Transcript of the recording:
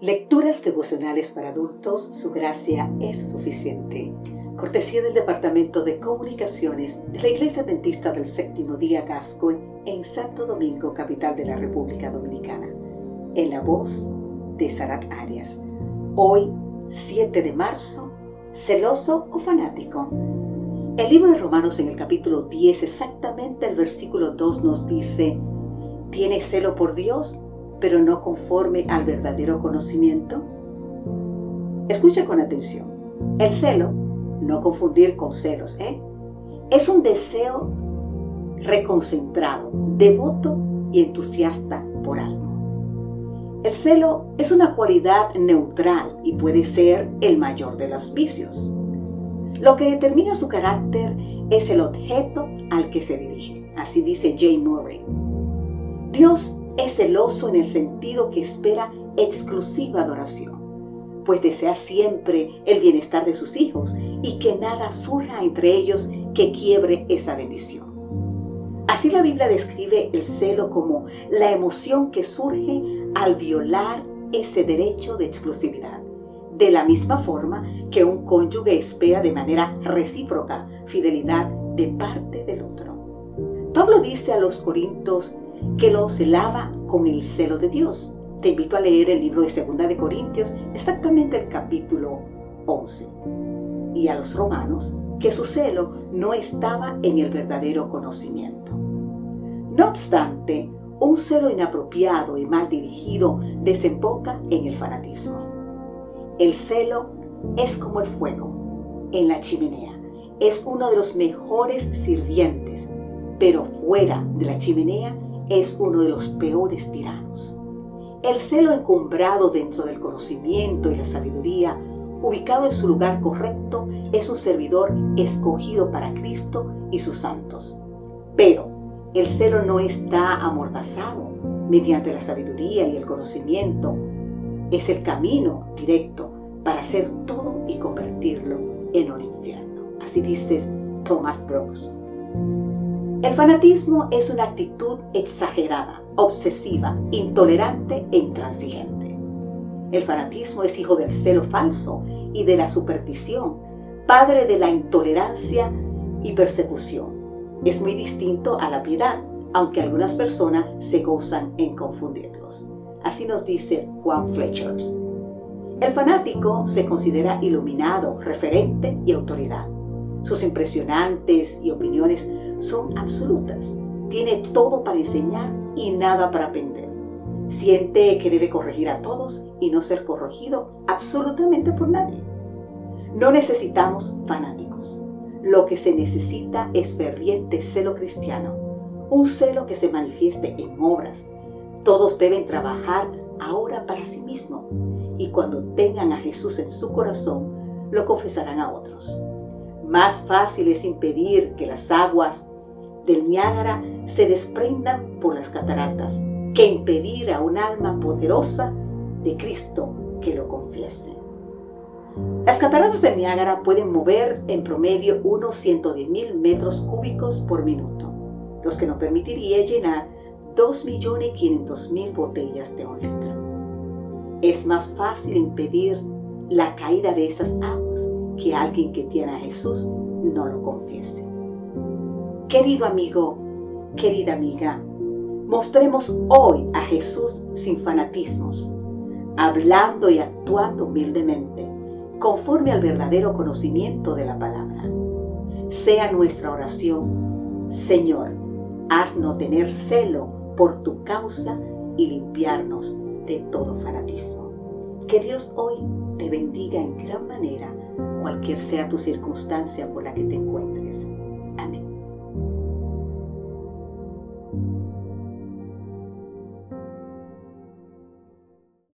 Lecturas devocionales para adultos, su gracia es suficiente. Cortesía del Departamento de Comunicaciones de la Iglesia Dentista del Séptimo Día Gasco en Santo Domingo, capital de la República Dominicana. En la voz de Sarat Arias. Hoy, 7 de marzo, celoso o fanático. El libro de Romanos en el capítulo 10, exactamente el versículo 2 nos dice, ¿tienes celo por Dios? Pero no conforme al verdadero conocimiento? Escucha con atención. El celo, no confundir con celos, ¿eh? es un deseo reconcentrado, devoto y entusiasta por algo. El celo es una cualidad neutral y puede ser el mayor de los vicios. Lo que determina su carácter es el objeto al que se dirige. Así dice Jay Murray. Dios es celoso en el sentido que espera exclusiva adoración, pues desea siempre el bienestar de sus hijos y que nada surja entre ellos que quiebre esa bendición. Así la Biblia describe el celo como la emoción que surge al violar ese derecho de exclusividad, de la misma forma que un cónyuge espera de manera recíproca fidelidad de parte del otro. Pablo dice a los Corintios que lo celaba con el celo de Dios. Te invito a leer el libro de Segunda de Corintios, exactamente el capítulo 11. Y a los romanos, que su celo no estaba en el verdadero conocimiento. No obstante, un celo inapropiado y mal dirigido desemboca en el fanatismo. El celo es como el fuego en la chimenea. Es uno de los mejores sirvientes, pero fuera de la chimenea es uno de los peores tiranos. El celo encumbrado dentro del conocimiento y la sabiduría, ubicado en su lugar correcto, es un servidor escogido para Cristo y sus santos. Pero el celo no está amordazado mediante la sabiduría y el conocimiento. Es el camino directo para hacer todo y convertirlo en un infierno. Así dices Thomas Brooks. El fanatismo es una actitud exagerada, obsesiva, intolerante e intransigente. El fanatismo es hijo del celo falso y de la superstición, padre de la intolerancia y persecución. Es muy distinto a la piedad, aunque algunas personas se gozan en confundirlos. Así nos dice Juan Fletchers. El fanático se considera iluminado, referente y autoridad. Sus impresionantes y opiniones son absolutas. Tiene todo para enseñar y nada para aprender. Siente que debe corregir a todos y no ser corregido absolutamente por nadie. No necesitamos fanáticos. Lo que se necesita es ferviente celo cristiano, un celo que se manifieste en obras. Todos deben trabajar ahora para sí mismos y cuando tengan a Jesús en su corazón, lo confesarán a otros. Más fácil es impedir que las aguas del Niágara se desprendan por las cataratas que impedir a un alma poderosa de Cristo que lo confiese. Las cataratas del Niágara pueden mover en promedio unos 110 mil metros cúbicos por minuto, los que nos permitiría llenar 2.500.000 botellas de un litro. Es más fácil impedir la caída de esas aguas que alguien que tiene a Jesús no lo confiese. Querido amigo, querida amiga, mostremos hoy a Jesús sin fanatismos, hablando y actuando humildemente, conforme al verdadero conocimiento de la palabra. Sea nuestra oración, Señor, haznos tener celo por tu causa y limpiarnos de todo fanatismo. Que Dios hoy te bendiga en gran manera, cualquier sea tu circunstancia por la que te encuentres.